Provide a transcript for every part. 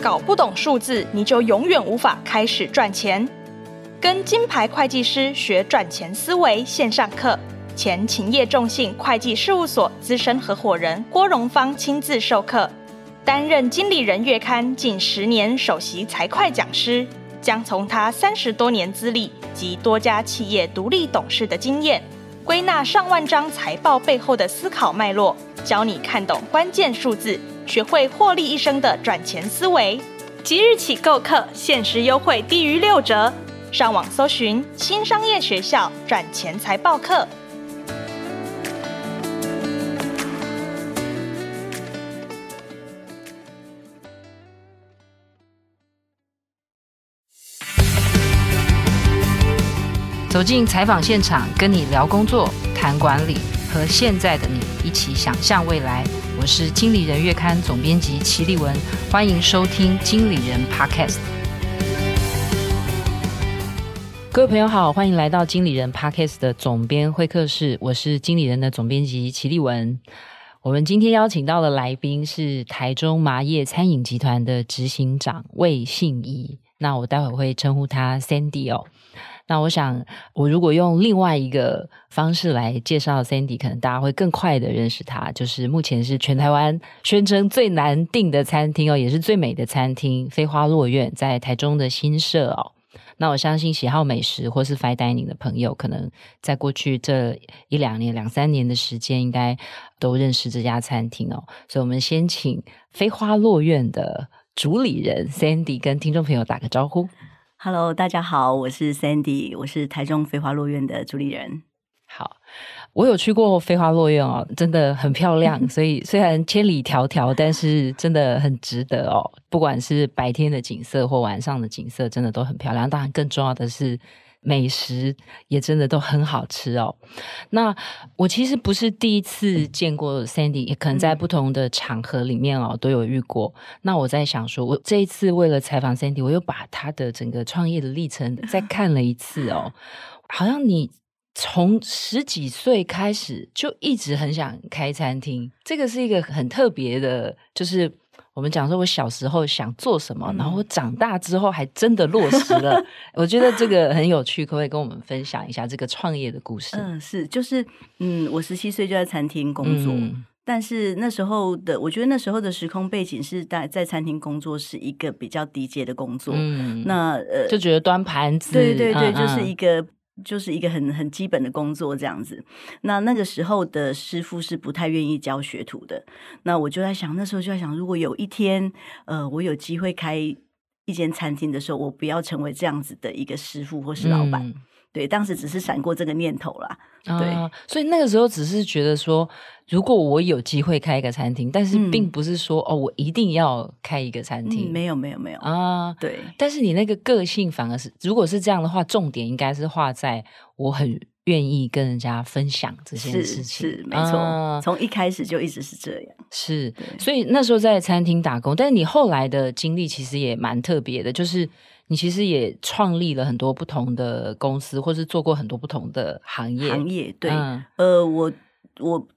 搞不懂数字，你就永远无法开始赚钱。跟金牌会计师学赚钱思维线上课，前勤业众信会计事务所资深合伙人郭荣芳亲自授课，担任经理人月刊近十年首席财会讲师，将从他三十多年资历及多家企业独立董事的经验，归纳上万张财报背后的思考脉络，教你看懂关键数字，学会获利一生的赚钱思维。即日起购课，限时优惠低于六折。上网搜寻新商业学校赚钱财报课。走进采访现场，跟你聊工作、谈管理，和现在的你一起想象未来。我是经理人月刊总编辑齐立文，欢迎收听经理人 Podcast。各位朋友好，欢迎来到经理人 Podcast 的总编会客室。我是经理人的总编辑齐立文。我们今天邀请到的来宾是台中麻叶餐饮集团的执行长魏信宜。那我待会会称呼他 Sandy 哦。那我想，我如果用另外一个方式来介绍 Sandy，可能大家会更快的认识他。就是目前是全台湾宣称最难订的餐厅哦，也是最美的餐厅——飞花落苑，在台中的新设哦。那我相信喜好美食或是 fine dining 的朋友，可能在过去这一两年、两三年的时间，应该都认识这家餐厅哦。所以，我们先请飞花落苑的主理人 Sandy 跟听众朋友打个招呼。Hello，大家好，我是 Sandy，我是台中飞花落院的主理人。好。我有去过飞花落院哦，真的很漂亮。所以虽然千里迢迢，但是真的很值得哦。不管是白天的景色或晚上的景色，真的都很漂亮。当然，更重要的是美食也真的都很好吃哦。那我其实不是第一次见过 Sandy，也可能在不同的场合里面哦都有遇过。那我在想说，我这一次为了采访 Sandy，我又把他的整个创业的历程再 看了一次哦。好像你。从十几岁开始就一直很想开餐厅，这个是一个很特别的，就是我们讲说，我小时候想做什么，嗯、然后我长大之后还真的落实了。我觉得这个很有趣，可不可以跟我们分享一下这个创业的故事？嗯，是，就是嗯，我十七岁就在餐厅工作，嗯、但是那时候的，我觉得那时候的时空背景是在在餐厅工作是一个比较低阶的工作，嗯，那呃，就觉得端盘子，对对对，嗯、就是一个。就是一个很很基本的工作这样子。那那个时候的师傅是不太愿意教学徒的。那我就在想，那时候就在想，如果有一天，呃，我有机会开一间餐厅的时候，我不要成为这样子的一个师傅或是老板。对，当时只是闪过这个念头啦。对，啊，所以那个时候只是觉得说，如果我有机会开一个餐厅，但是并不是说，嗯，哦，我一定要开一个餐厅。嗯，没有，没有，没有啊。对，但是你那个个性反而是，如果是这样的话，重点应该是画在我很愿意跟人家分享这件事情。是，是没错，啊，从一开始就一直是这样。是，所以那时候在餐厅打工，但是你后来的经历其实也蛮特别的，就是。你其实也创立了很多不同的公司，或是做过很多不同的行业。行业对，嗯、呃，我我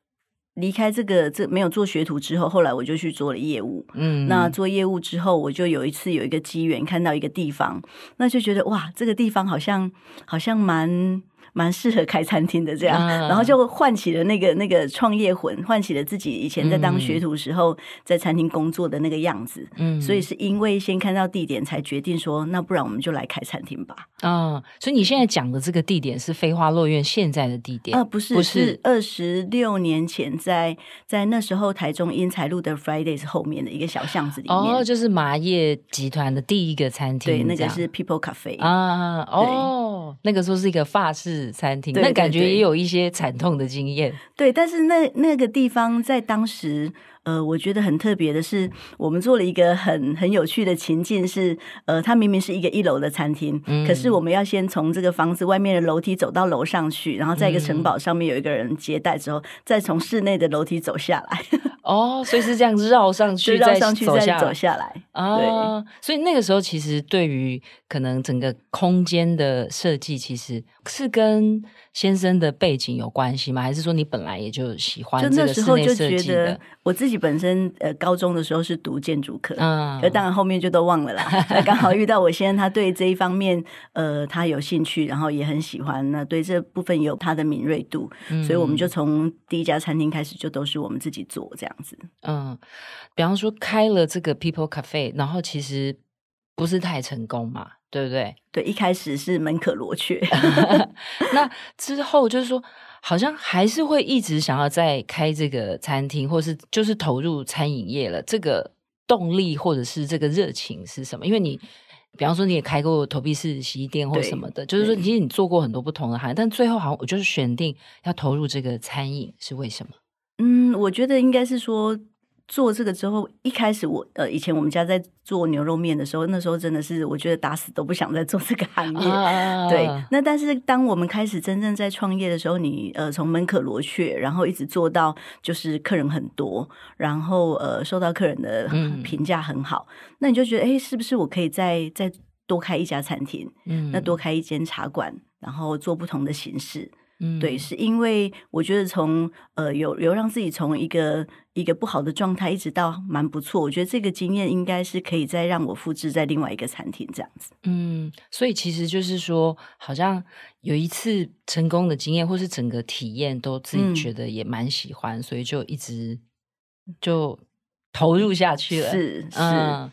离开这个这没有做学徒之后，后来我就去做了业务。嗯，那做业务之后，我就有一次有一个机缘看到一个地方，那就觉得哇，这个地方好像好像蛮。蛮适合开餐厅的这样，嗯、然后就唤起了那个那个创业魂，唤起了自己以前在当学徒时候在餐厅工作的那个样子。嗯，所以是因为先看到地点，才决定说，那不然我们就来开餐厅吧。啊、嗯，所以你现在讲的这个地点是飞花落苑现在的地点啊、呃？不是，不是二十六年前在在那时候台中英才路的 Fridays 后面的一个小巷子里面。哦，就是麻叶集团的第一个餐厅，对，那个是 People Cafe 啊。哦，对那个时候是一个法式。餐厅，那感觉也有一些惨痛的经验。对，但是那那个地方在当时，呃，我觉得很特别的是，我们做了一个很很有趣的情境是，呃，它明明是一个一楼的餐厅，嗯、可是我们要先从这个房子外面的楼梯走到楼上去，然后在一个城堡上面有一个人接待之后，嗯、再从室内的楼梯走下来。哦，所以是这样子绕上去，绕上去再走下来。啊，对所以那个时候其实对于可能整个空间的设计，其实是跟先生的背景有关系吗？还是说你本来也就喜欢？就那时候就觉得我自己本身呃高中的时候是读建筑科，嗯，可当然后面就都忘了啦。刚好遇到我先生，他对这一方面呃他有兴趣，然后也很喜欢，那对这部分有他的敏锐度，嗯、所以我们就从第一家餐厅开始就都是我们自己做这样子。嗯，比方说开了这个 People Cafe。然后其实不是太成功嘛，对不对？对，一开始是门可罗雀，那之后就是说，好像还是会一直想要再开这个餐厅，或是就是投入餐饮业了。这个动力或者是这个热情是什么？因为你，比方说你也开过投币式洗衣店或什么的，就是说其实你做过很多不同的行业，但最后好像我就是选定要投入这个餐饮，是为什么？嗯，我觉得应该是说。做这个之后，一开始我呃，以前我们家在做牛肉面的时候，那时候真的是我觉得打死都不想再做这个行业。啊、对，那但是当我们开始真正在创业的时候，你呃从门可罗雀，然后一直做到就是客人很多，然后呃受到客人的评价很好，嗯、那你就觉得哎，是不是我可以再再多开一家餐厅？嗯，那多开一间茶馆，然后做不同的形式。嗯，对，是因为我觉得从呃有有让自己从一个一个不好的状态一直到蛮不错，我觉得这个经验应该是可以再让我复制在另外一个餐厅这样子。嗯，所以其实就是说，好像有一次成功的经验，或是整个体验都自己觉得也蛮喜欢，嗯、所以就一直就投入下去了。是是。嗯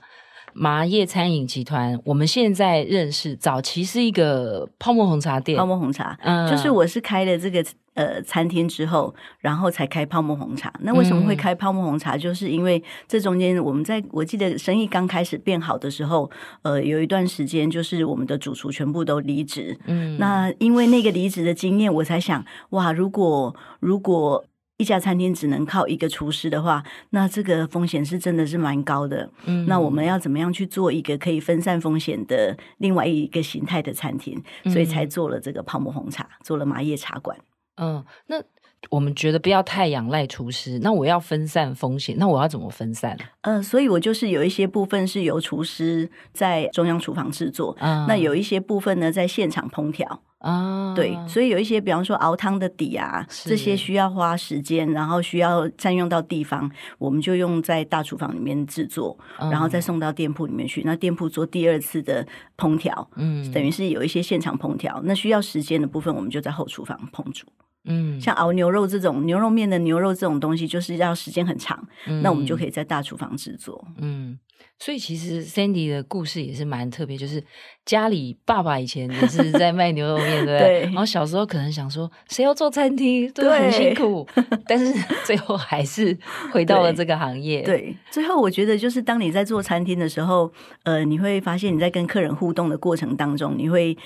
麻叶餐饮集团，我们现在认识，早期是一个泡沫红茶店。泡沫红茶，嗯，就是我是开了这个呃餐厅之后，然后才开泡沫红茶。那为什么会开泡沫红茶？嗯、就是因为这中间我们在我记得生意刚开始变好的时候，呃，有一段时间就是我们的主厨全部都离职。嗯，那因为那个离职的经验，我才想，哇，如果如果。一家餐厅只能靠一个厨师的话，那这个风险是真的是蛮高的。嗯，那我们要怎么样去做一个可以分散风险的另外一个形态的餐厅？所以才做了这个泡沫红茶，做了麻叶茶馆。嗯，那。我们觉得不要太仰赖厨师，那我要分散风险，那我要怎么分散？呃，所以我就是有一些部分是由厨师在中央厨房制作，嗯、那有一些部分呢在现场烹调啊。嗯、对，所以有一些，比方说熬汤的底啊，是这些需要花时间，然后需要占用到地方，我们就用在大厨房里面制作，嗯、然后再送到店铺里面去。那店铺做第二次的烹调，嗯，等于是有一些现场烹调，那需要时间的部分，我们就在后厨房烹煮。嗯，像熬牛肉这种牛肉面的牛肉这种东西，就是要时间很长，嗯、那我们就可以在大厨房制作。嗯，所以其实 Sandy 的故事也是蛮特别，就是家里爸爸以前也是在卖牛肉面，对不对？对。然后小时候可能想说，谁要做餐厅，都很辛苦，但是最后还是回到了这个行业。对。对，最后我觉得就是当你在做餐厅的时候，呃，你会发现你在跟客人互动的过程当中，你会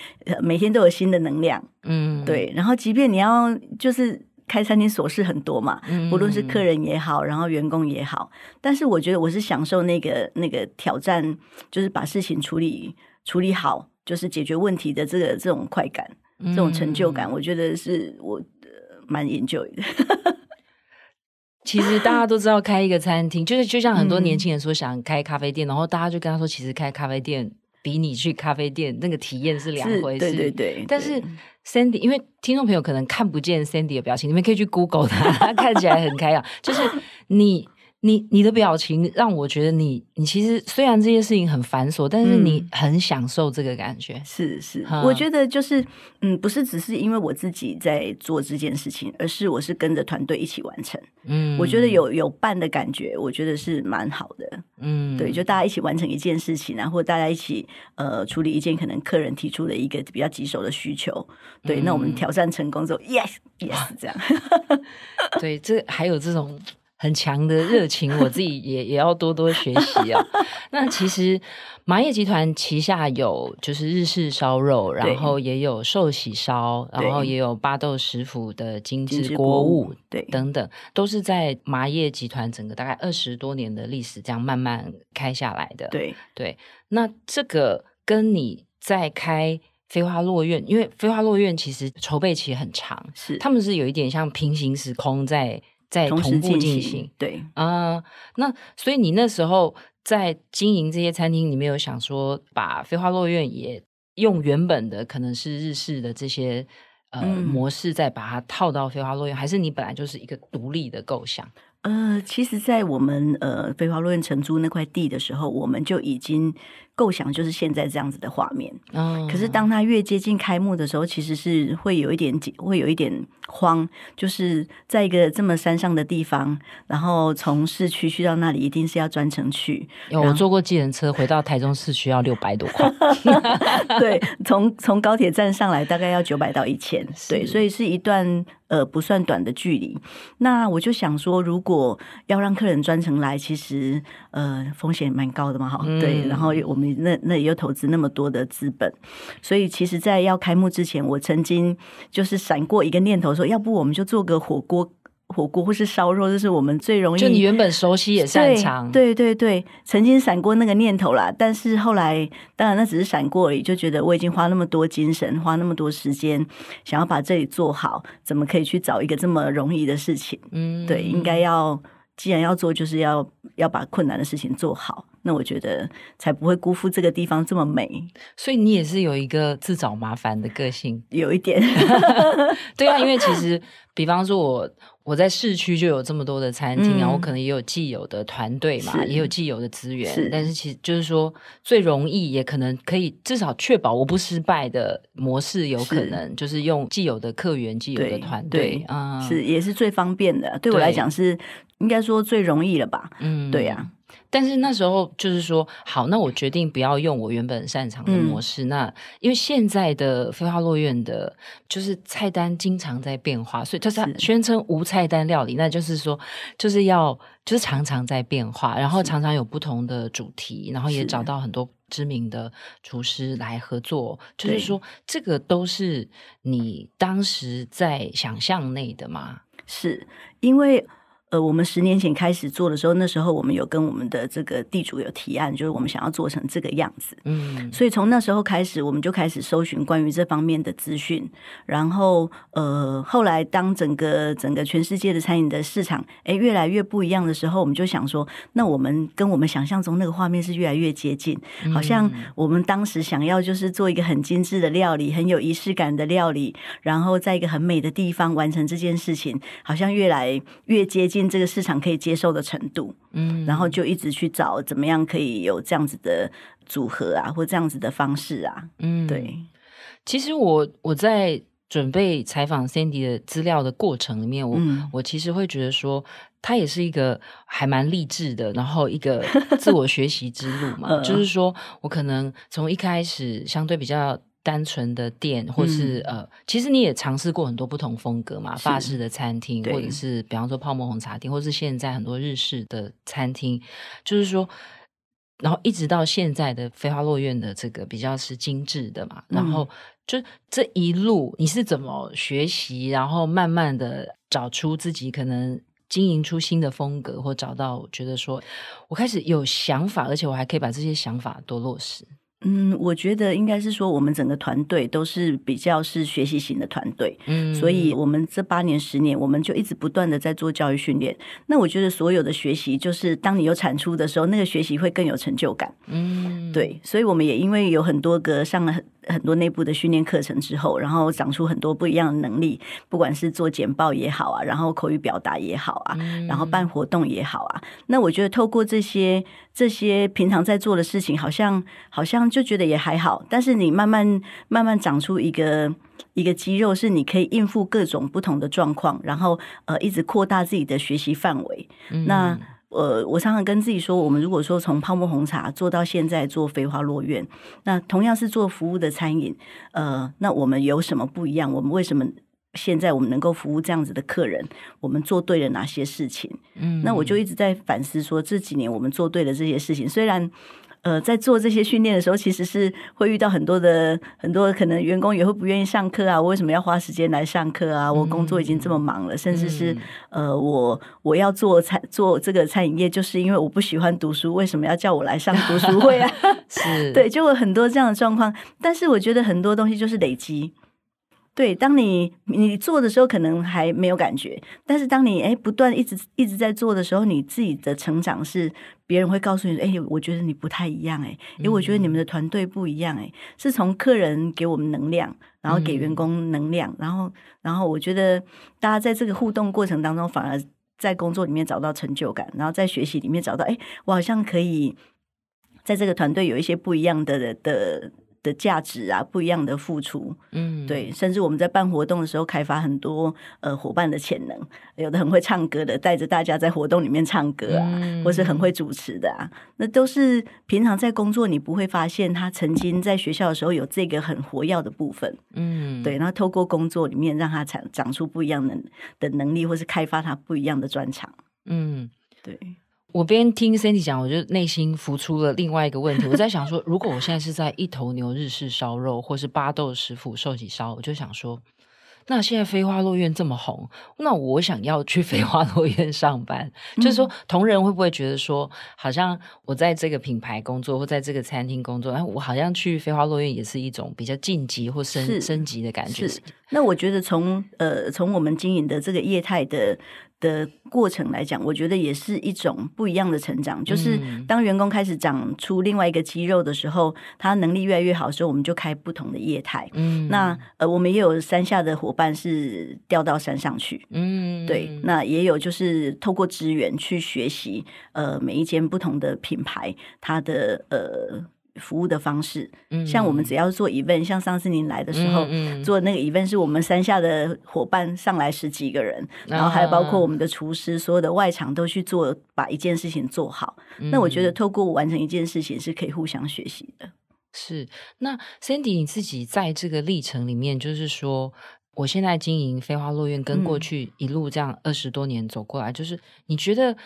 每天都有新的能量。嗯，对。然后即便你要。就是开餐厅琐事很多嘛，不论是客人也好，然后员工也好，但是我觉得我是享受那个那个挑战，就是把事情处理处理好，就是解决问题的这个这种快感，这种成就感，我觉得是我蛮 enjoy 的。其实大家都知道，开一个餐厅，就是就像很多年轻人说想开咖啡店，然后大家就跟他说，其实开咖啡店。比你去咖啡店那个体验是两回事，对对对。但是 Sandy，因为听众朋友可能看不见 Sandy 的表情，你们可以去 Google 他，他看起来很开朗，就是你。你你的表情让我觉得你你其实虽然这些事情很繁琐，但是你很享受这个感觉。是是，我觉得就是嗯，不是只是因为我自己在做这件事情，而是我是跟着团队一起完成。嗯，我觉得有有伴的感觉，我觉得是蛮好的。嗯，对，就大家一起完成一件事情，然后大家一起呃处理一件可能客人提出的一个比较棘手的需求。对，那我们挑战成功之后，yes yes，这样。对，这还有这种。很强的热情，我自己 也也要多多学习啊。那其实麻叶集团旗下有就是日式烧肉，然后也有寿喜烧，然后也有巴豆食府的精致锅物，对，等等，都是在麻叶集团整个大概二十多年的历史这样慢慢开下来的。对对，那这个跟你在开飞花落院，因为飞花落院其实筹备期很长，是他们是有一点像平行时空在。在同步进行，对啊、呃，那所以你那时候在经营这些餐厅，你没有想说把飞花落院也用原本的可能是日式的这些模式，再把它套到飞花落院，还是你本来就是一个独立的构想？呃，其实，在我们呃飞花落院承租那块地的时候，我们就已经。构想就是现在这样子的画面，嗯，可是当它越接近开幕的时候，其实是会有一点紧，会有一点慌，就是在一个这么山上的地方，然后从市区去到那里，一定是要专程去。有我坐过计程车回到台中市区要六百多块，对，从从高铁站上来大概要九百到一千，对，所以是一段呃不算短的距离。那我就想说，如果要让客人专程来，其实呃风险蛮高的嘛，哈、嗯，对，然后我们。那那也有投资那么多的资本，所以其实，在要开幕之前，我曾经就是闪过一个念头，说要不我们就做个火锅，火锅或是烧肉，这是我们最容易。就你原本熟悉也擅长，对对对对，曾经闪过那个念头啦。但是后来，当然那只是闪过而已，就觉得我已经花那么多精神，花那么多时间，想要把这里做好，怎么可以去找一个这么容易的事情？嗯，对，应该要。既然要做，就是要要把困难的事情做好。那我觉得才不会辜负这个地方这么美。所以你也是有一个自找麻烦的个性，有一点。对啊，因为其实，比方说我我在市区就有这么多的餐厅然后、我可能也有既有的团队嘛，也有既有的资源。是，但是其实就是说，最容易也可能可以至少确保我不失败的模式，有可能就是用既有的客源、既有的团队啊，是也是最方便的。对我来讲是。应该说最容易了吧？嗯，对呀、啊。但是那时候就是说，好，那我决定不要用我原本擅长的模式。嗯、那因为现在的飞花落院的，就是菜单经常在变化，所以就是宣称无菜单料理，那就是说，就是要就是常常在变化，然后常常有不同的主题，然后也找到很多知名的厨师来合作。就是说，这个都是你当时在想象内的吗？是因为。呃，我们十年前开始做的时候，那时候我们有跟我们的这个地主有提案，就是我们想要做成这个样子。嗯，所以从那时候开始，我们就开始搜寻关于这方面的资讯。然后，呃，后来当整个整个全世界的餐饮的市场哎越来越不一样的时候，我们就想说，那我们跟我们想象中那个画面是越来越接近，好像我们当时想要就是做一个很精致的料理，很有仪式感的料理，然后在一个很美的地方完成这件事情，好像越来越接近。这个市场可以接受的程度，嗯，然后就一直去找怎么样可以有这样子的组合啊，或这样子的方式啊，嗯，对。其实我我在准备采访 Sandy 的资料的过程里面，我、嗯、我其实会觉得说，他也是一个还蛮励志的，然后一个自我学习之路嘛，就是说我可能从一开始相对比较。单纯的店，或是、嗯、呃，其实你也尝试过很多不同风格嘛，法式的餐厅，或者是比方说泡沫红茶店，或是现在很多日式的餐厅，就是说，然后一直到现在的飞花落院的这个比较是精致的嘛，嗯、然后就这一路你是怎么学习，然后慢慢的找出自己可能经营出新的风格，或找到觉得说我开始有想法，而且我还可以把这些想法都落实。嗯，我觉得应该是说，我们整个团队都是比较是学习型的团队，嗯，所以我们这八年、十年，我们就一直不断的在做教育训练。那我觉得所有的学习，就是当你有产出的时候，那个学习会更有成就感，嗯，对。所以我们也因为有很多个上了很很多内部的训练课程之后，然后长出很多不一样的能力，不管是做简报也好啊，然后口语表达也好啊，嗯，然后办活动也好啊。那我觉得透过这些这些平常在做的事情，好像好像。就觉得也还好，但是你慢慢慢慢长出一个一个肌肉，是你可以应付各种不同的状况，然后呃一直扩大自己的学习范围。嗯、那呃，我常常跟自己说，我们如果说从泡沫红茶做到现在做飞花落院，那同样是做服务的餐饮，呃，那我们有什么不一样？我们为什么现在我们能够服务这样子的客人？我们做对了哪些事情？嗯，那我就一直在反思说，这几年我们做对了这些事情，虽然。呃，在做这些训练的时候，其实是会遇到很多的很多可能员工也会不愿意上课啊。我为什么要花时间来上课啊？我工作已经这么忙了，嗯、甚至是、嗯、呃，我我要做餐做这个餐饮业，就是因为我不喜欢读书，为什么要叫我来上读书会啊？是 对，就有很多这样的状况。但是我觉得很多东西就是累积。对，当你你做的时候可能还没有感觉，但是当你哎不断一直一直在做的时候，你自己的成长是别人会告诉你，哎，我觉得你不太一样，哎，因为我觉得你们的团队不一样，哎，是从客人给我们能量，然后给员工能量，嗯、然后然后我觉得大家在这个互动过程当中，反而在工作里面找到成就感，然后在学习里面找到，哎，我好像可以在这个团队有一些不一样的的。的价值啊，不一样的付出，嗯，对，甚至我们在办活动的时候，开发很多呃伙伴的潜能，有的很会唱歌的，带着大家在活动里面唱歌啊，嗯、或是很会主持的啊，那都是平常在工作你不会发现他曾经在学校的时候有这个很活跃的部分，嗯，对，然后透过工作里面让他长长出不一样的的能力，或是开发他不一样的专长，嗯，对。我边听 candy 讲，我就内心浮出了另外一个问题。我在想说，如果我现在是在一头牛日式烧肉，或是巴豆食府寿喜烧，我就想说，那现在飞花落院这么红，那我想要去飞花落院上班，嗯、就是说，同仁会不会觉得说，好像我在这个品牌工作，或在这个餐厅工作，哎，我好像去飞花落院也是一种比较晋级或升是升级的感觉。是。那我觉得从呃从我们经营的这个业态的。的过程来讲，我觉得也是一种不一样的成长。就是当员工开始长出另外一个肌肉的时候，他能力越来越好的时候，我们就开不同的业态。嗯，那呃，我们也有山下的伙伴是调到山上去。嗯，对，那也有就是透过资源去学习，呃，每一间不同的品牌，它的呃。服务的方式，像我们只要做 event，像上次您来的时候、嗯嗯、做那个 event，是我们山下的伙伴上来十几个人，然后还有包括我们的厨师，所有的外场都去做，把一件事情做好。嗯、那我觉得透过完成一件事情是可以互相学习的。是，那 Sandy 你自己在这个历程里面，就是说，我现在经营飞花落院，跟过去一路这样二十多年走过来，嗯、就是你觉得？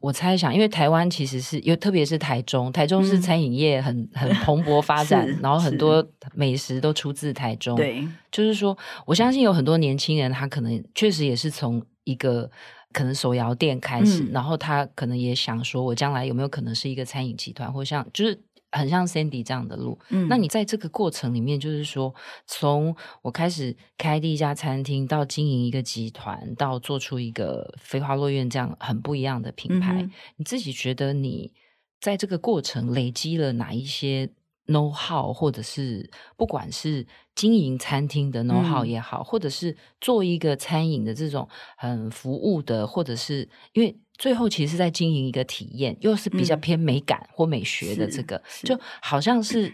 我猜想，因为台湾其实是，有特别是台中，台中是餐饮业很、嗯、很蓬勃发展，然后很多美食都出自台中。对，就是说，我相信有很多年轻人，他可能确实也是从一个可能手摇店开始，嗯、然后他可能也想说，我将来有没有可能是一个餐饮集团，或像就是。很像 Sandy 这样的路，嗯，那你在这个过程里面，就是说，从我开始开第一家餐厅，到经营一个集团，到做出一个飞花落院这样很不一样的品牌，嗯、你自己觉得你在这个过程累积了哪一些 know how，或者是不管是经营餐厅的 know how 也好，嗯、或者是做一个餐饮的这种很服务的，或者是因为。最后其实是在经营一个体验，又是比较偏美感或美学的这个，嗯、就好像是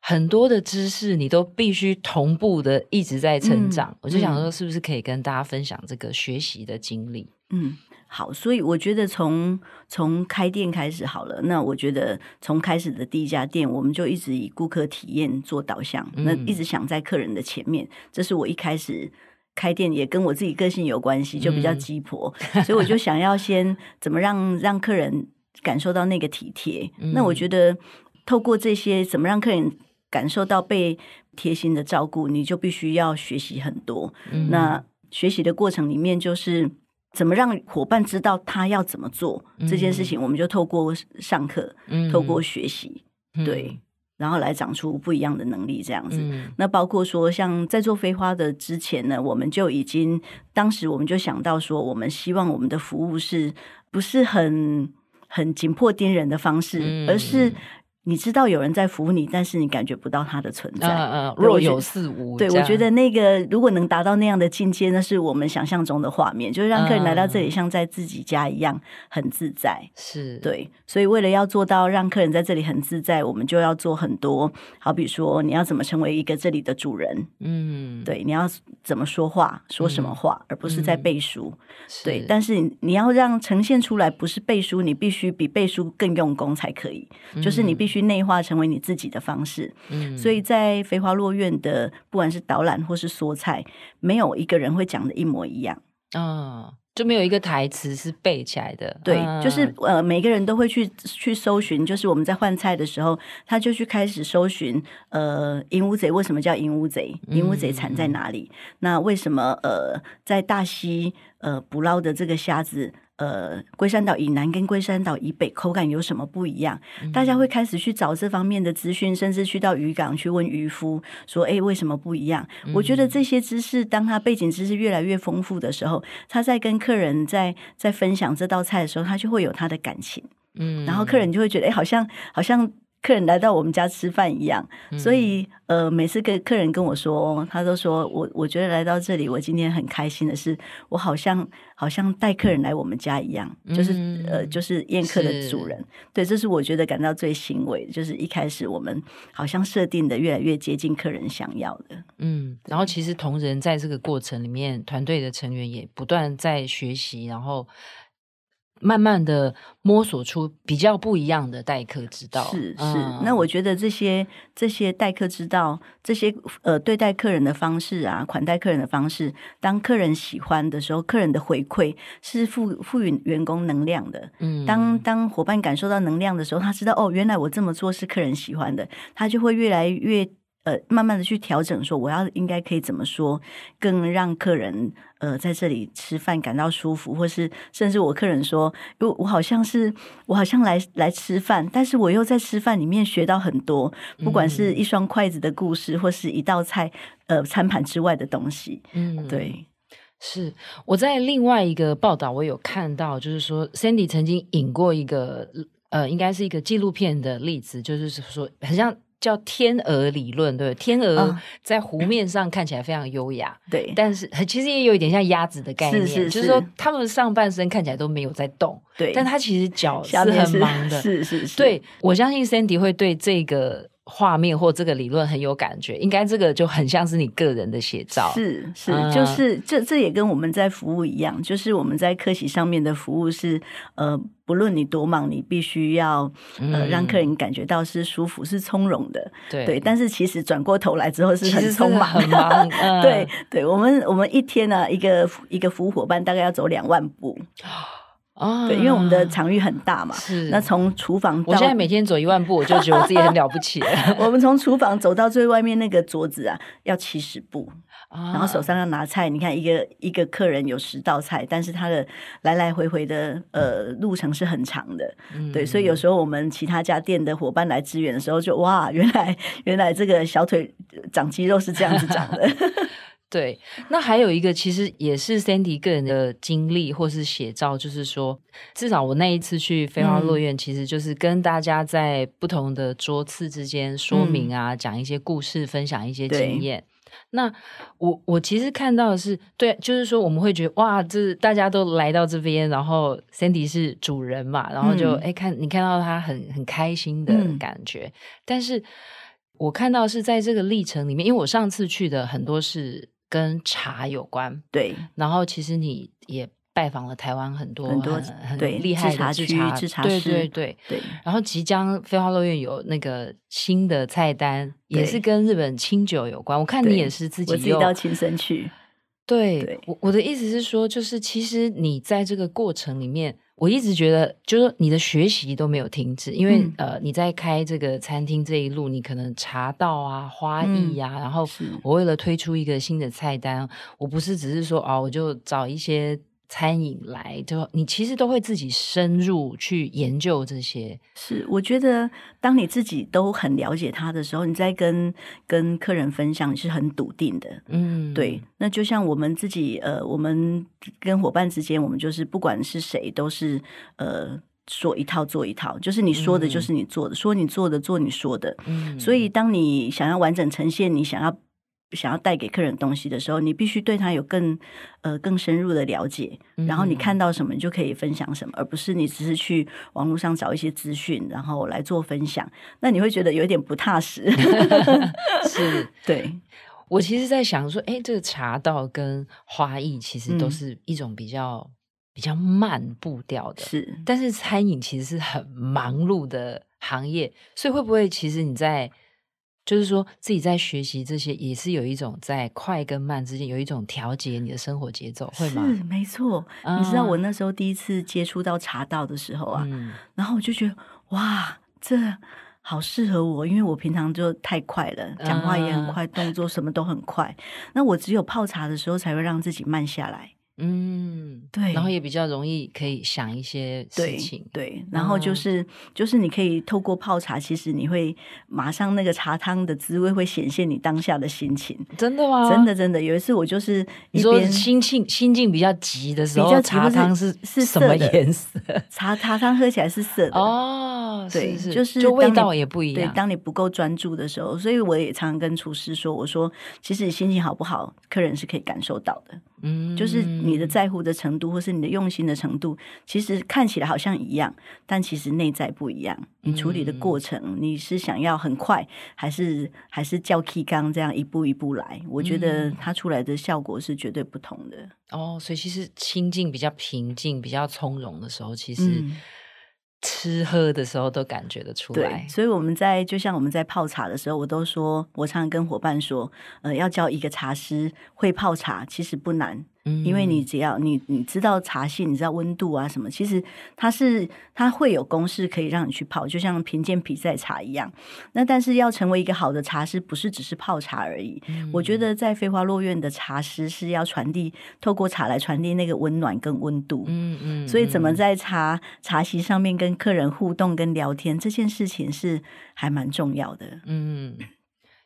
很多的知识你都必须同步的一直在成长。嗯、我就想说，是不是可以跟大家分享这个学习的经历？嗯，好，所以我觉得从从开店开始好了。那我觉得从开始的第一家店，我们就一直以顾客体验做导向，嗯、那一直想在客人的前面。这是我一开始。开店也跟我自己个性有关系，就比较鸡婆，嗯、所以我就想要先怎么让让客人感受到那个体贴。嗯、那我觉得透过这些，怎么让客人感受到被贴心的照顾，你就必须要学习很多。嗯、那学习的过程里面，就是怎么让伙伴知道他要怎么做、嗯、这件事情，我们就透过上课，嗯、透过学习，嗯、对。然后来长出不一样的能力，这样子。嗯、那包括说，像在做飞花的之前呢，我们就已经当时我们就想到说，我们希望我们的服务是不是很很紧迫盯人的方式，嗯、而是。你知道有人在服务你，但是你感觉不到他的存在，嗯嗯，若有似无。对，我觉得那个如果能达到那样的境界，那是我们想象中的画面，就是让客人来到这里像在自己家一样很自在。是对，所以为了要做到让客人在这里很自在，我们就要做很多，好比说你要怎么成为一个这里的主人，嗯，对，你要怎么说话，说什么话，而不是在背书。对，但是你要让呈现出来不是背书，你必须比背书更用功才可以，就是你必须。去内化成为你自己的方式，嗯，所以在飞花落院的不管是导览或是说菜，没有一个人会讲的一模一样啊。哦就没有一个台词是背起来的，对，嗯、就是呃，每个人都会去去搜寻，就是我们在换菜的时候，他就去开始搜寻，呃，银乌贼为什么叫银乌贼？银乌贼产在哪里？嗯、那为什么呃，在大溪呃捕捞的这个虾子。呃，龟山岛以南跟龟山岛以北口感有什么不一样？嗯、大家会开始去找这方面的资讯，甚至去到渔港去问渔夫说：“哎，为什么不一样？”嗯、我觉得这些知识，当他背景知识越来越丰富的时候，他在跟客人在在分享这道菜的时候，他就会有他的感情。嗯，然后客人就会觉得：“哎，好像好像。”客人来到我们家吃饭一样，所以呃，每次跟客人跟我说，他都说我我觉得来到这里，我今天很开心的是，我好像好像带客人来我们家一样，就是呃，就是宴客的主人。对，这是我觉得感到最欣慰，就是一开始我们好像设定的越来越接近客人想要的。嗯，然后其实同仁在这个过程里面，团队的成员也不断在学习，然后。慢慢的摸索出比较不一样的待客之道，是是。嗯、那我觉得这些这些待客之道，这些呃对待客人的方式啊，款待客人的方式，当客人喜欢的时候，客人的回馈是赋赋予员工能量的。嗯，当当伙伴感受到能量的时候，他知道哦，原来我这么做是客人喜欢的，他就会越来越。呃，慢慢的去调整，说我要应该可以怎么说，更让客人呃在这里吃饭感到舒服，或是甚至我客人说，因为我好像是我好像来来吃饭，但是我又在吃饭里面学到很多，不管是一双筷子的故事，或是一道菜呃餐盘之外的东西。嗯，对，是我在另外一个报道我有看到，就是说 Sandy 曾经引过一个呃，应该是一个纪录片的例子，就是说很像。叫天鹅理论，对，天鹅在湖面上看起来非常优雅，对，但是其实也有一点像鸭子的概念，是是是，就是说它们上半身看起来都没有在动，对，但它其实脚是很忙的，是是是，对，我相信 Sandy 会对这个。画面或这个理论很有感觉，应该这个就很像是你个人的写照。是是，嗯、就是这这也跟我们在服务一样，就是我们在客席上面的服务是，呃，不论你多忙，你必须要呃让客人感觉到是舒服、是从容的。对对，但是其实转过头来之后是很匆忙，很忙。嗯、对对，我们我们一天呢、啊，一个一个服务伙伴大概要走两万步。啊，对，因为我们的场域很大嘛，是。那从厨房到，我现在每天走一万步，我就觉得我自己很了不起了。我们从厨房走到最外面那个桌子啊，要七十步，啊、然后手上要拿菜。你看，一个一个客人有十道菜，但是他的来来回回的呃路程是很长的。嗯、对，所以有时候我们其他家店的伙伴来支援的时候就，就哇，原来 原来这个小腿长肌肉是这样子长的。对，那还有一个其实也是 Sandy 个人的经历或是写照，就是说，至少我那一次去飞花落院，其实就是跟大家在不同的桌次之间说明啊，嗯、讲一些故事，分享一些经验。那我我其实看到的是，对，就是说我们会觉得哇，这大家都来到这边，然后 Sandy 是主人嘛，然后就哎、嗯、看你看到他很很开心的感觉，嗯、但是我看到是在这个历程里面，因为我上次去的很多是。跟茶有关，对。然后其实你也拜访了台湾很多很多很厉害的茶区、制茶师，对对对对。然后即将飞花落院有那个新的菜单，也是跟日本清酒有关。我看你也是自己，我自己到亲身去。对，我我的意思是说，就是其实你在这个过程里面。我一直觉得，就是你的学习都没有停止，因为、嗯、呃，你在开这个餐厅这一路，你可能茶道啊、花艺呀、啊，嗯、然后我为了推出一个新的菜单，我不是只是说哦，我就找一些。餐饮来，就你其实都会自己深入去研究这些。是，我觉得当你自己都很了解他的时候，你在跟跟客人分享，你是很笃定的。嗯，对。那就像我们自己，呃，我们跟伙伴之间，我们就是不管是谁，都是呃说一套做一套，就是你说的，就是你做的，嗯、说你做的，做你说的。嗯，所以当你想要完整呈现，你想要。想要带给客人东西的时候，你必须对他有更呃更深入的了解，然后你看到什么，你就可以分享什么，而不是你只是去网络上找一些资讯，然后来做分享。那你会觉得有点不踏实。是，对。我其实，在想说，哎，这个茶道跟花艺其实都是一种比较、嗯、比较慢步调的，是。但是餐饮其实是很忙碌的行业，所以会不会其实你在？就是说自己在学习这些，也是有一种在快跟慢之间有一种调节你的生活节奏，会吗？是，没错。嗯、你知道我那时候第一次接触到茶道的时候啊，嗯、然后我就觉得哇，这好适合我，因为我平常就太快了，讲话也很快，嗯、动作什么都很快。那我只有泡茶的时候才会让自己慢下来。嗯，对，然后也比较容易可以想一些事情，对，对，然后就是、嗯、就是你可以透过泡茶，其实你会马上那个茶汤的滋味会显现你当下的心情，真的吗？真的真的，有一次我就是你说心情心境比较急的时候，茶汤是是什么颜色？茶茶汤喝起来是色的哦，对，是是就是就味道也不一样。对，当你不够专注的时候，所以我也常常跟厨师说，我说其实你心情好不好，客人是可以感受到的。嗯，就是你的在乎的程度，或是你的用心的程度，其实看起来好像一样，但其实内在不一样。你处理的过程，嗯、你是想要很快，还是还是叫 K 刚这样一步一步来？我觉得它出来的效果是绝对不同的。哦，所以其实心境比较平静、比较从容的时候，其实、嗯。吃喝的时候都感觉得出来，对，所以我们在就像我们在泡茶的时候，我都说，我常常跟伙伴说，呃，要教一个茶师会泡茶，其实不难。嗯，因为你只要你你知道茶性，你知道温度啊什么，其实它是它会有公式可以让你去泡，就像评鉴比赛茶一样。那但是要成为一个好的茶师，不是只是泡茶而已。嗯，我觉得在飞花落院的茶师是要传递，透过茶来传递那个温暖跟温度。嗯嗯。所以怎么在茶茶席上面跟客人互动跟聊天，这件事情是还蛮重要的。嗯。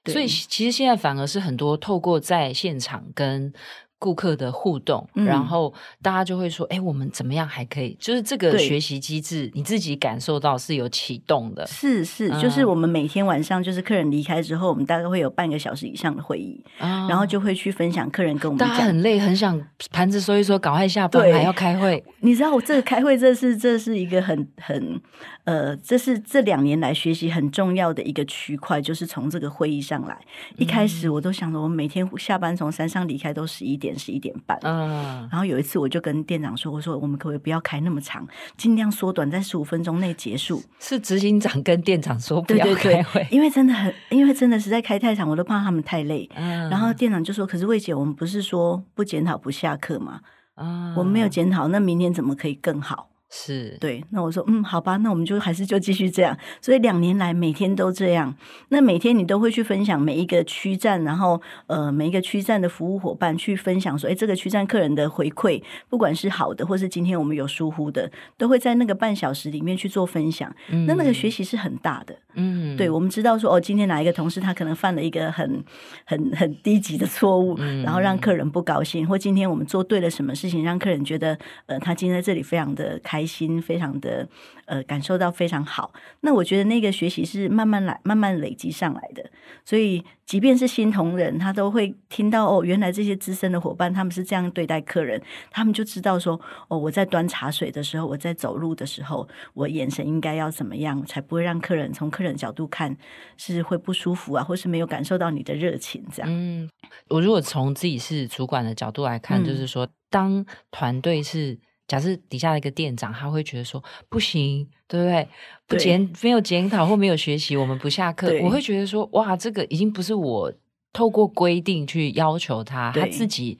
所以其实现在反而是很多透过在现场跟。顾客的互动，然后大家就会说：“哎、嗯，我们怎么样还可以？就是这个学习机制，你自己感受到是有启动的。是是，就是我们每天晚上，就是客人离开之后，我们大概会有半个小时以上的会议，嗯、然后就会去分享客人跟我们。大家很累，很想盘子收一收，赶快下班，还要开会。你知道，我这个开会，这是这是一个很很。”呃，这是这两年来学习很重要的一个区块，就是从这个会议上来。一开始我都想着，我每天下班从山上离开都十一点、十一点半。嗯。然后有一次，我就跟店长说：“我说我们可不可以不要开那么长，尽量缩短，在十五分钟内结束。”是执行长跟店长说不要开会，对对对，因为真的很，因为真的实在开太长，我都怕他们太累。嗯。然后店长就说：“可是魏姐，我们不是说不检讨不下课吗？啊，我们没有检讨，那明天怎么可以更好？”是对，那我说嗯，好吧，那我们就还是就继续这样。所以两年来每天都这样。那每天你都会去分享每一个区站，然后呃每一个区站的服务伙伴去分享说，哎，这个区站客人的回馈，不管是好的，或是今天我们有疏忽的，都会在那个半小时里面去做分享。嗯、那那个学习是很大的。嗯，对，我们知道说哦，今天哪一个同事他可能犯了一个很很很低级的错误，嗯、然后让客人不高兴，或今天我们做对了什么事情，让客人觉得呃他今天在这里非常的开。开心，非常的呃，感受到非常好。那我觉得那个学习是慢慢来，慢慢累积上来的。所以，即便是新同仁，他都会听到哦，原来这些资深的伙伴他们是这样对待客人，他们就知道说哦，我在端茶水的时候，我在走路的时候，我眼神应该要怎么样，才不会让客人从客人角度看是会不舒服啊，或是没有感受到你的热情这样。嗯，我如果从自己是主管的角度来看，嗯、就是说，当团队是。假设底下的一个店长，他会觉得说不行，对不对？不检没有检讨或没有学习，我们不下课。我会觉得说，哇，这个已经不是我透过规定去要求他，他自己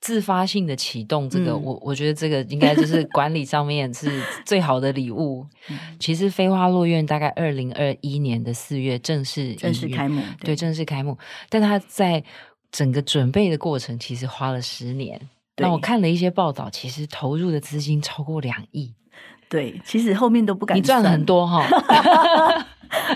自发性的启动这个。嗯、我我觉得这个应该就是管理上面是最好的礼物。其实飞花落院大概二零二一年的四月正式正式开幕，对，对，正式开幕。但他在整个准备的过程，其实花了十年。那我看了一些报道，其实投入的资金超过两亿。对，其实后面都不敢。你赚了很多哈。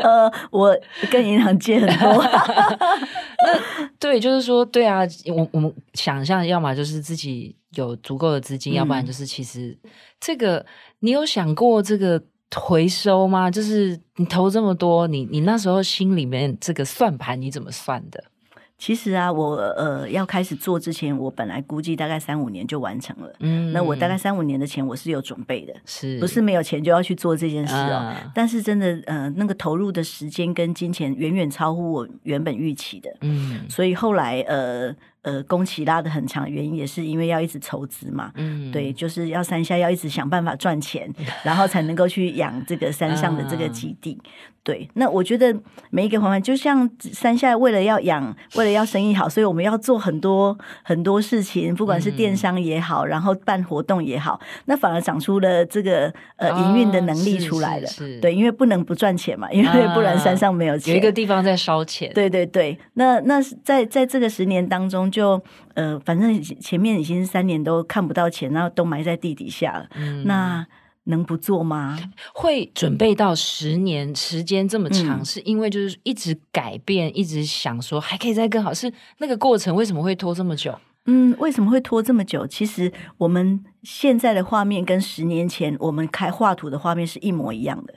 呃，我跟银行借很多。那对，就是说，对啊，我我们想象，要么就是自己有足够的资金，嗯、要不然就是其实这个，你有想过这个回收吗？就是你投这么多，你你那时候心里面这个算盘你怎么算的？其实啊，我呃要开始做之前，我本来估计大概三五年就完成了。嗯，那我大概三五年的钱我是有准备的，是不是没有钱就要去做这件事哦？啊、但是真的，呃，那个投入的时间跟金钱远远超乎我原本预期的。嗯，所以后来呃。呃，工期拉的很长，原因也是因为要一直筹资嘛。嗯，对，就是要山下要一直想办法赚钱，然后才能够去养这个山上的这个基地。嗯、对，那我觉得每一个环环，就像山下为了要养，为了要生意好，所以我们要做很多很多事情，不管是电商也好，嗯、然后办活动也好，那反而长出了这个呃营运的能力出来了。哦、是，是，对，因为不能不赚钱嘛，因为 不然山上没有钱。有一个地方在烧钱。对对对，那那在在这个十年当中。就呃，反正前面已经三年都看不到钱，然后都埋在地底下了。嗯，那能不做吗？会准备到十年时间这么长，嗯，是因为就是一直改变，一直想说还可以再更好，是那个过程为什么会拖这么久？嗯，为什么会拖这么久？其实我们现在的画面跟十年前我们开画图的画面是一模一样的。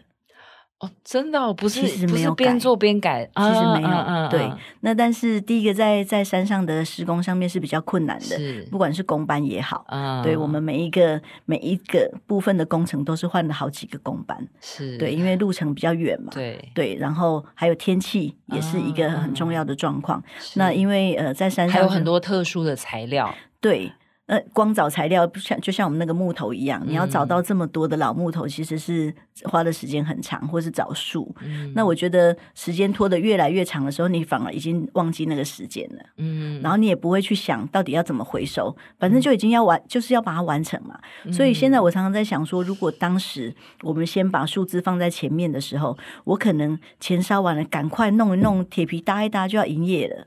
哦，真的哦，不是，其实没有边做边改，其实没有。对，那但是第一个在在山上的施工上面是比较困难的，不管是工班也好，啊、对我们每一个每一个部分的工程都是换了好几个工班，是对，因为路程比较远嘛，对对，然后还有天气也是一个很重要的状况。嗯、那因为呃，在山上还有很多特殊的材料，对。呃，光找材料不像就像我们那个木头一样，你要找到这么多的老木头，其实是花的时间很长，或是找树。嗯，那我觉得时间拖得越来越长的时候，你反而已经忘记那个时间了。嗯，然后你也不会去想到底要怎么回收，反正就已经要完，就是要把它完成嘛。所以现在我常常在想说，如果当时我们先把树枝放在前面的时候，我可能钱烧完了，赶快弄一弄，铁皮搭一搭就要营业了。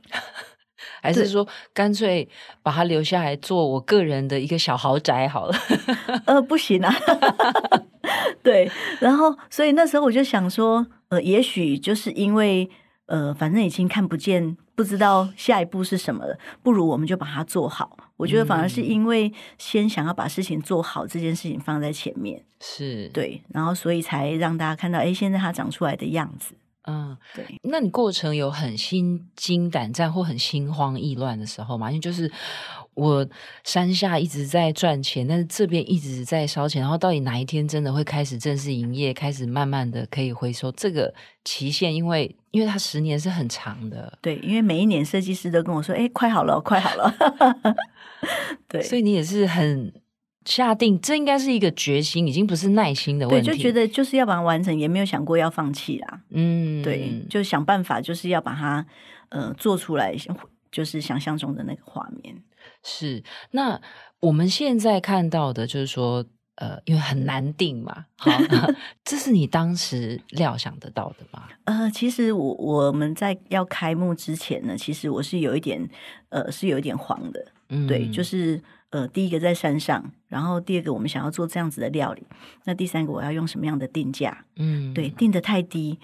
还是说干脆把它留下来做我个人的一个小豪宅好了？呃，不行啊。对，然后所以那时候我就想说，呃，也许就是因为呃，反正已经看不见，不知道下一步是什么了，不如我们就把它做好。我觉得反而是因为先想要把事情做好，这件事情放在前面，是对，然后所以才让大家看到，哎，现在它长出来的样子。嗯，对。那你过程有很心惊胆战或很心慌意乱的时候吗？因为就是我山下一直在赚钱，但是这边一直在烧钱，然后到底哪一天真的会开始正式营业，开始慢慢的可以回收？这个期限，因为因为它十年是很长的，对，因为每一年设计师都跟我说：“哎，快好了，快好了。” 对，所以你也是很。下定，这应该是一个决心，已经不是耐心的问题。对，就觉得就是要把它完成，也没有想过要放弃啦。嗯，对，就想办法，就是要把它呃做出来，就是想象中的那个画面。是，那我们现在看到的，就是说，呃，因为很难定嘛，好，这是你当时料想得到的吗？呃，其实我我们在要开幕之前呢，其实我是有一点，呃，是有一点慌的。嗯，对，就是。呃，第一个在山上，然后第二个我们想要做这样子的料理，那第三个我要用什么样的定价？嗯，对，定的太低，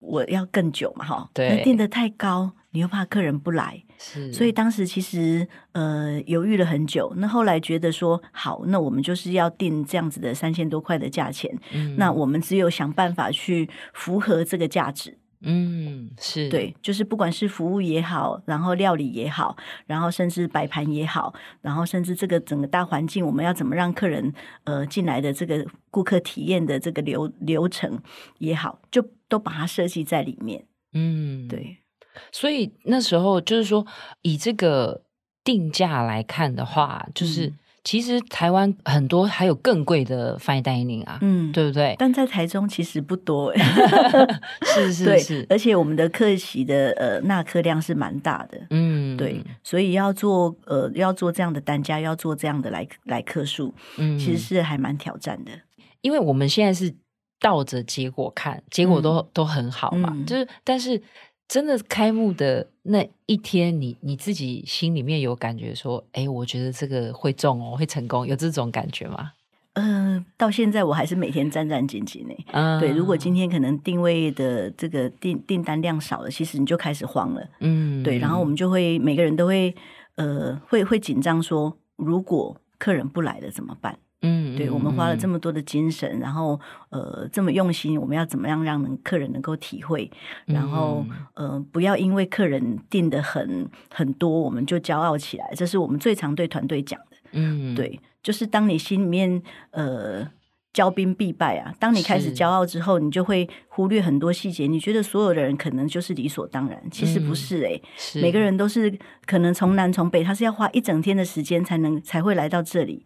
我要更久嘛，哈，对，那定的太高，你又怕客人不来，是，所以当时其实呃犹豫了很久，那后来觉得说好，那我们就是要定这样子的三千多块的价钱，嗯，那我们只有想办法去符合这个价值。嗯，是对，就是不管是服务也好，然后料理也好，然后甚至摆盘也好，然后甚至这个整个大环境，我们要怎么让客人呃进来的这个顾客体验的这个流流程也好，就都把它设计在里面。嗯，对。所以那时候就是说，以这个定价来看的话，就是。嗯其实台湾很多还有更贵的 fine dining 啊，嗯，对不对？但在台中其实不多，是是是，而且我们的客席的呃纳客量是蛮大的，嗯，对，所以要做呃要做这样的单价，要做这样的来来客数，嗯，其实是还蛮挑战的，因为我们现在是倒着结果看，结果都、嗯、都很好嘛，嗯、就是但是。真的开幕的那一天，你你自己心里面有感觉说，哎，我觉得这个会中哦，会成功，有这种感觉吗？嗯、呃，到现在我还是每天战战兢兢呢。嗯，对，如果今天可能定位的这个订订单量少了，其实你就开始慌了。嗯，对，然后我们就会每个人都会呃会会紧张说，如果客人不来了怎么办？嗯，对，我们花了这么多的精神，然后呃这么用心，我们要怎么样让客人能够体会？然后呃不要因为客人订的很很多，我们就骄傲起来，这是我们最常对团队讲的。嗯，对，就是当你心里面呃骄兵必败啊，当你开始骄傲之后，你就会忽略很多细节，你觉得所有的人可能就是理所当然，其实不是哎、欸，是每个人都是可能从南从北，他是要花一整天的时间才能才会来到这里。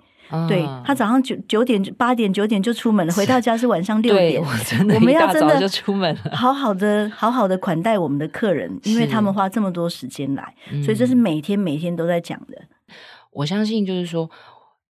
对，他早上九九点八点九点就出门了，回到家是晚上六点。我真的，我们要真的就出门了，好好的好好的款待我们的客人，因为他们花这么多时间来，所以这是每天每天都在讲的。我相信就是说，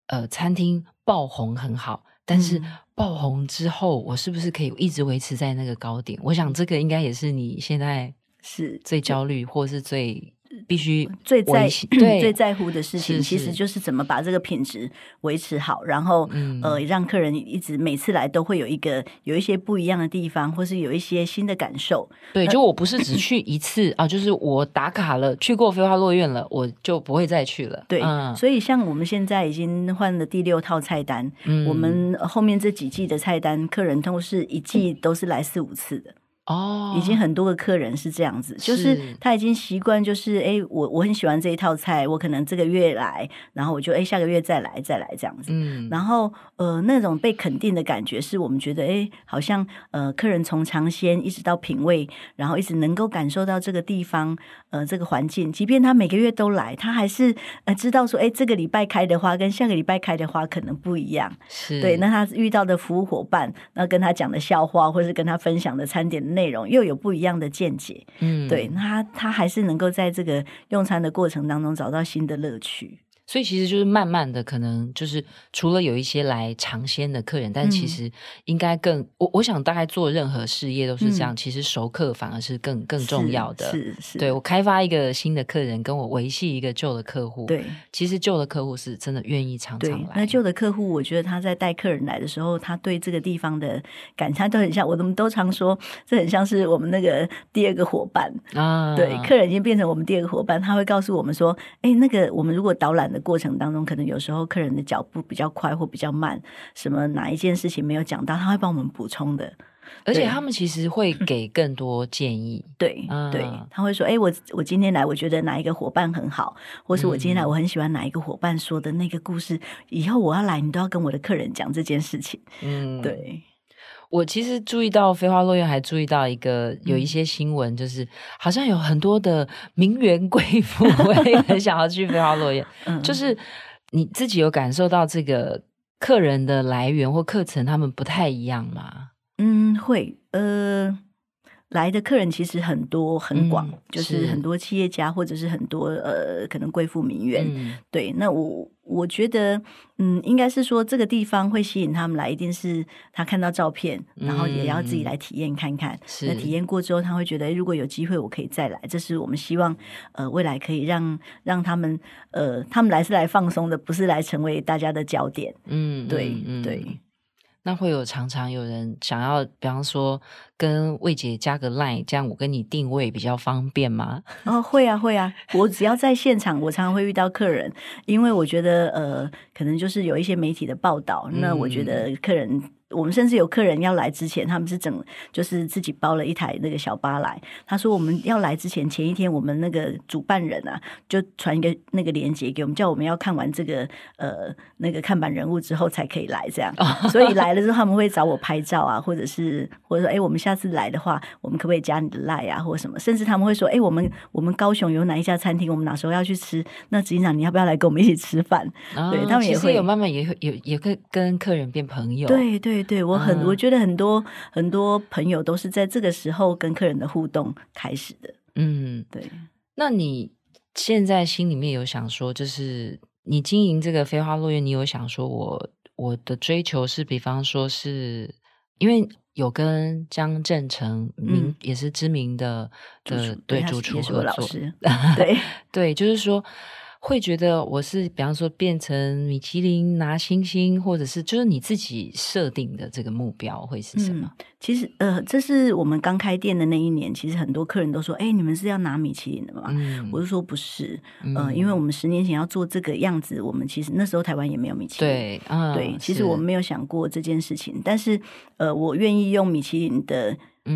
呃，餐厅爆红很好，但是爆红之后，我是不是可以一直维持在那个高点？我想这个应该也是你现在是最焦虑或是最。必须最在 对最在乎的事情，其实就是怎么把这个品质维持好，然后、嗯、呃，让客人一直每次来都会有一个有一些不一样的地方，或是有一些新的感受。对，就我不是只去一次啊，就是我打卡了，去过飞花落院了，我就不会再去了。对，嗯、所以像我们现在已经换了第六套菜单，嗯、我们后面这几季的菜单，客人都是一季都是来四五次的。哦，oh, 已经很多个客人是这样子，就是他已经习惯，就是哎，我我很喜欢这一套菜，我可能这个月来，然后我就哎下个月再来再来这样子，嗯，然后呃那种被肯定的感觉，是我们觉得哎好像呃客人从尝鲜一直到品味，然后一直能够感受到这个地方呃这个环境，即便他每个月都来，他还是呃知道说哎这个礼拜开的花跟下个礼拜开的花可能不一样，是。对，那他遇到的服务伙伴，那跟他讲的笑话，或是跟他分享的餐点。内容又有不一样的见解，嗯，对，那他他还是能够在这个用餐的过程当中找到新的乐趣。所以其实就是慢慢的，可能就是除了有一些来尝鲜的客人，但其实应该更、嗯、我我想大概做任何事业都是这样，嗯、其实熟客反而是更更重要的。是是，是对我开发一个新的客人，跟我维系一个旧的客户，对，其实旧的客户是真的愿意常常来。那旧的客户，我觉得他在带客人来的时候，他对这个地方的感觉都很像，我们都常说，这很像是我们那个第二个伙伴啊。对，客人已经变成我们第二个伙伴，他会告诉我们说，哎，那个我们如果导览的过程当中，可能有时候客人的脚步比较快或比较慢，什么哪一件事情没有讲到，他会帮我们补充的。而且他们其实会给更多建议。对、嗯、对，他会说：“哎，我我今天来，我觉得哪一个伙伴很好，或是我今天来，我很喜欢哪一个伙伴说的那个故事。嗯、以后我要来，你都要跟我的客人讲这件事情。”嗯，对。我其实注意到飞花落院，还注意到一个有一些新闻，就是好像有很多的名媛贵妇也很 想要去飞花落院。嗯，就是你自己有感受到这个客人的来源或课程，他们不太一样吗？嗯，会。呃，来的客人其实很多很广，嗯、就是很多企业家或者是很多呃，可能贵妇名媛。嗯、对，那我。我觉得，嗯，应该是说这个地方会吸引他们来，一定是他看到照片，然后也要自己来体验看看。那体验过之后，他会觉得，如果有机会，我可以再来。这是我们希望，呃，未来可以让让他们，呃，他们来是来放松的，不是来成为大家的焦点。嗯，对，嗯、对。那会有常常有人想要，比方说跟魏姐加个 line，这样我跟你定位比较方便吗？哦，会啊，会啊。我只要在现场，我常常会遇到客人，因为我觉得呃，可能就是有一些媒体的报道，那我觉得客人。我们甚至有客人要来之前，他们是整就是自己包了一台那个小巴来。他说我们要来之前前一天，我们那个主办人啊，就传一个那个链接给我们，叫我们要看完这个呃那个看板人物之后才可以来这样。所以来了之后，他们会找我拍照啊，或者是或者说哎，我们下次来的话，我们可不可以加你的 line 啊，或者什么？甚至他们会说哎，我们我们高雄有哪一家餐厅，我们哪时候要去吃？那执行长你要不要来跟我们一起吃饭？哦、对他们也会有慢慢也会有也会跟客人变朋友。对对。对，我很，嗯、我觉得很多很多朋友都是在这个时候跟客人的互动开始的。嗯，对。那你现在心里面有想说，就是你经营这个飞花落叶，你有想说我我的追求是，比方说是因为有跟江振成名、嗯、也是知名的的对主厨合作，对 对，就是说。会觉得我是，比方说变成米其林拿星星，或者是就是你自己设定的这个目标会是什么？嗯、其实呃，这是我们刚开店的那一年，其实很多客人都说：“哎，你们是要拿米其林的吗？”嗯、我就说不是，呃，嗯、因为我们十年前要做这个样子，我们其实那时候台湾也没有米其林，对，嗯、对，其实我们没有想过这件事情，是但是呃，我愿意用米其林的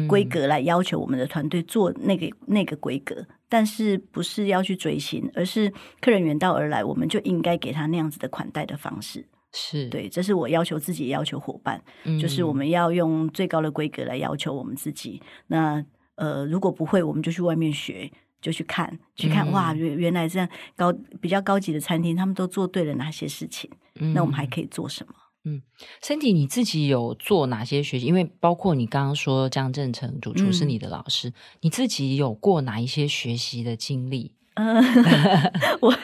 规格来要求我们的团队做那个那个规格。但是不是要去追星，而是客人远道而来，我们就应该给他那样子的款待的方式。是对，这是我要求自己，要求伙伴，嗯、就是我们要用最高的规格来要求我们自己。那呃，如果不会，我们就去外面学，就去看，去看、嗯、哇，原原来这样高比较高级的餐厅，他们都做对了哪些事情？嗯、那我们还可以做什么？嗯，Sandy，你自己有做哪些学习？因为包括你刚刚说江正成主厨是你的老师，嗯、你自己有过哪一些学习的经历？嗯，我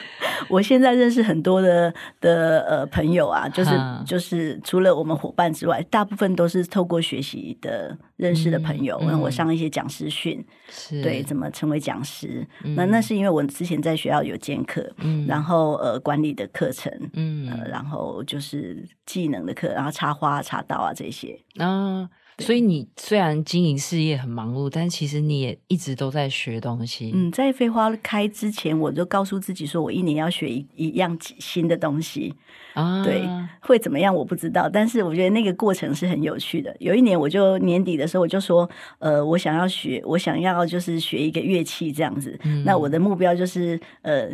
我现在认识很多的的呃朋友啊，就是就是除了我们伙伴之外，大部分都是透过学习的认识的朋友。我上一些讲师训，是对怎么成为讲师。嗯、那那是因为我之前在学校有兼课，嗯、然后呃管理的课程，嗯、呃，然后就是技能的课，然后插花、插刀啊这些啊。所以你虽然经营事业很忙碌，但其实你也一直都在学东西。嗯，在飞花开之前，我就告诉自己说，我一年要学一一样新的东西啊。对，会怎么样我不知道，但是我觉得那个过程是很有趣的。有一年，我就年底的时候，我就说，呃，我想要学，我想要就是学一个乐器这样子。嗯，那我的目标就是呃。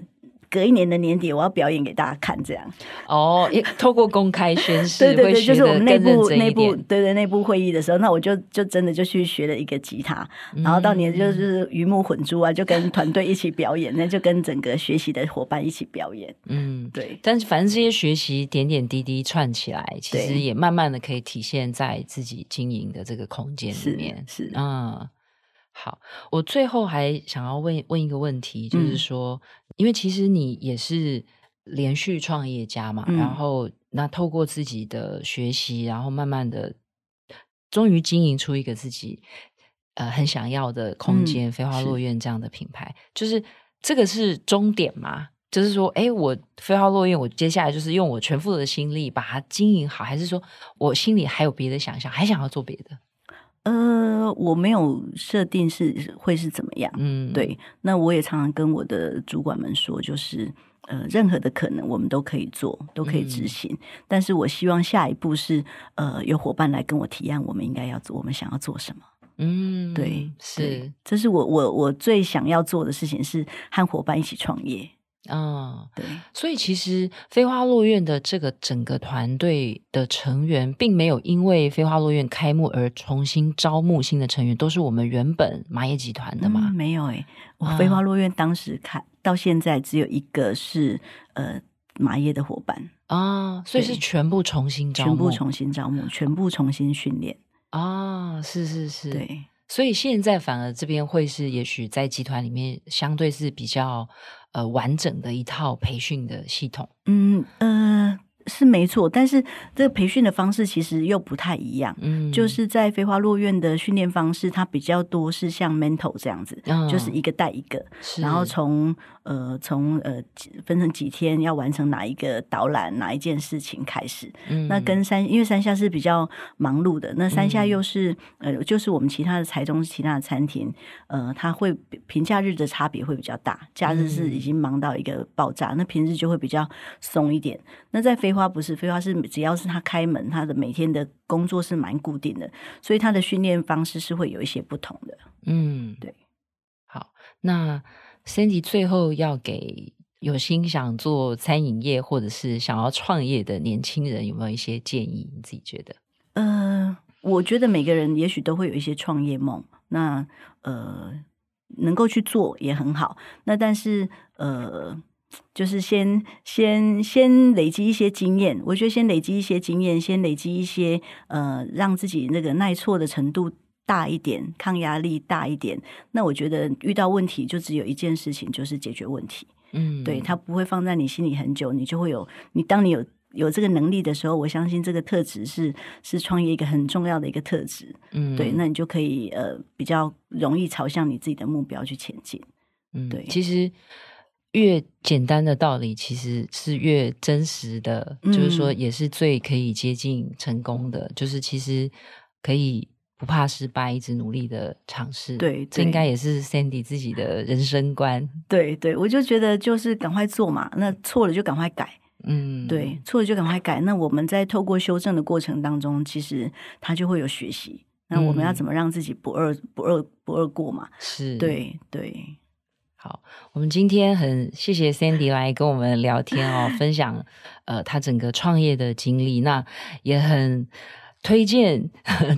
隔一年的年底，我要表演给大家看，这样。哦，透过公开宣誓，对 对对，就是我们内部内部对对内部会议的时候，那我就就真的就去学了一个吉他，嗯、然后到年就是鱼目混珠啊，就跟团队一起表演，那就跟整个学习的伙伴一起表演，嗯，对。但是反正这些学习点点滴滴串起来，其实也慢慢的可以体现在自己经营的这个空间里面，是，是。嗯。好，我最后还想要问问一个问题，就是说，嗯、因为其实你也是连续创业家嘛，嗯、然后那透过自己的学习，然后慢慢的，终于经营出一个自己呃很想要的空间，嗯、飞花落院这样的品牌，是就是这个是终点吗？就是说，哎，我飞花落院，我接下来就是用我全副的心力把它经营好，还是说我心里还有别的想象，还想要做别的？呃，我没有设定是会是怎么样，嗯，对。那我也常常跟我的主管们说，就是呃，任何的可能我们都可以做，都可以执行。嗯，但是我希望下一步是呃，有伙伴来跟我提案，我们应该要做，我们想要做什么？嗯，对，是，这是我我我最想要做的事情，是和伙伴一起创业。啊，哦、对，所以其实飞花落院的这个整个团队的成员，并没有因为飞花落院开幕而重新招募新的成员，都是我们原本麻叶集团的嘛、嗯？没有诶，我飞花落院当时开、啊、到现在只有一个是呃麻叶的伙伴啊，所以是全部重新招募，全部重新招募，全部重新训练啊，是是是，对，所以现在反而这边会是，也许在集团里面相对是比较。呃，完整的一套培训的系统，嗯呃。是没错，但是这个培训的方式其实又不太一样。嗯，就是在飞花落院的训练方式，它比较多是像 mentor 这样子，哦、就是一个带一个，然后从呃从呃分成几天要完成哪一个导览哪一件事情开始。嗯，那跟山因为山下是比较忙碌的，那山下又是、嗯、呃就是我们其他的台中其他的餐厅，呃，它会平假日的差别会比较大，假日是已经忙到一个爆炸，嗯、那平日就会比较松一点。那在飞飞花不是飞花，是只要是他开门，他的每天的工作是蛮固定的，所以他的训练方式是会有一些不同的。嗯，对。好，那 Sandy 最后要给有心想做餐饮业或者是想要创业的年轻人有没有一些建议？你自己觉得？呃，我觉得每个人也许都会有一些创业梦，那呃，能够去做也很好。那但是呃。就是先先先累积一些经验，我觉得先累积一些经验，先累积一些呃，让自己那个耐挫的程度大一点，抗压力大一点。那我觉得遇到问题就只有一件事情，就是解决问题。嗯，对，它不会放在你心里很久，你就会有你当你有有这个能力的时候，我相信这个特质是是创业一个很重要的一个特质。嗯，对，那你就可以呃比较容易朝向你自己的目标去前进。嗯，对，其实。越简单的道理，其实是越真实的，嗯、就是说，也是最可以接近成功的。就是其实可以不怕失败，一直努力的尝试。对，对这应该也是 Sandy 自己的人生观。对对，我就觉得就是赶快做嘛，那错了就赶快改。嗯，对，错了就赶快改。那我们在透过修正的过程当中，其实他就会有学习。那我们要怎么让自己不二不二不二过嘛？是，对对。好，我们今天很谢谢 Sandy 来跟我们聊天哦，分享呃他整个创业的经历。那也很推荐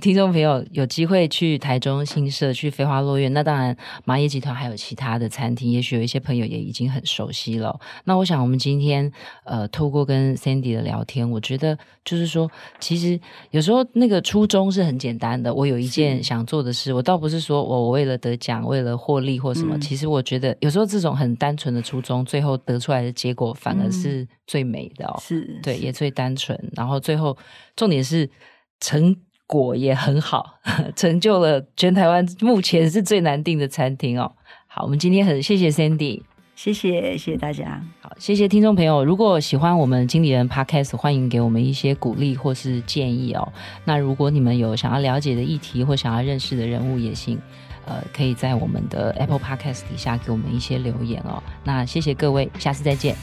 听众朋友有机会去台中新社去飞花落院，那当然麻叶集团还有其他的餐厅，也许有一些朋友也已经很熟悉了。那我想我们今天呃透过跟 Sandy 的聊天，我觉得就是说，其实有时候那个初衷是很简单的。我有一件想做的事，我倒不是说我我为了得奖、为了获利或什么。嗯、其实我觉得有时候这种很单纯的初衷，最后得出来的结果反而是最美的哦。是对，也最单纯。然后最后重点是。成果也很好，成就了全台湾目前是最难订的餐厅哦。好，我们今天很谢谢 Sandy，谢谢谢谢大家。好，谢谢听众朋友。如果喜欢我们经理人 Podcast，欢迎给我们一些鼓励或是建议哦。那如果你们有想要了解的议题或想要认识的人物也行，呃，可以在我们的 Apple Podcast 底下给我们一些留言哦。那谢谢各位，下次再见。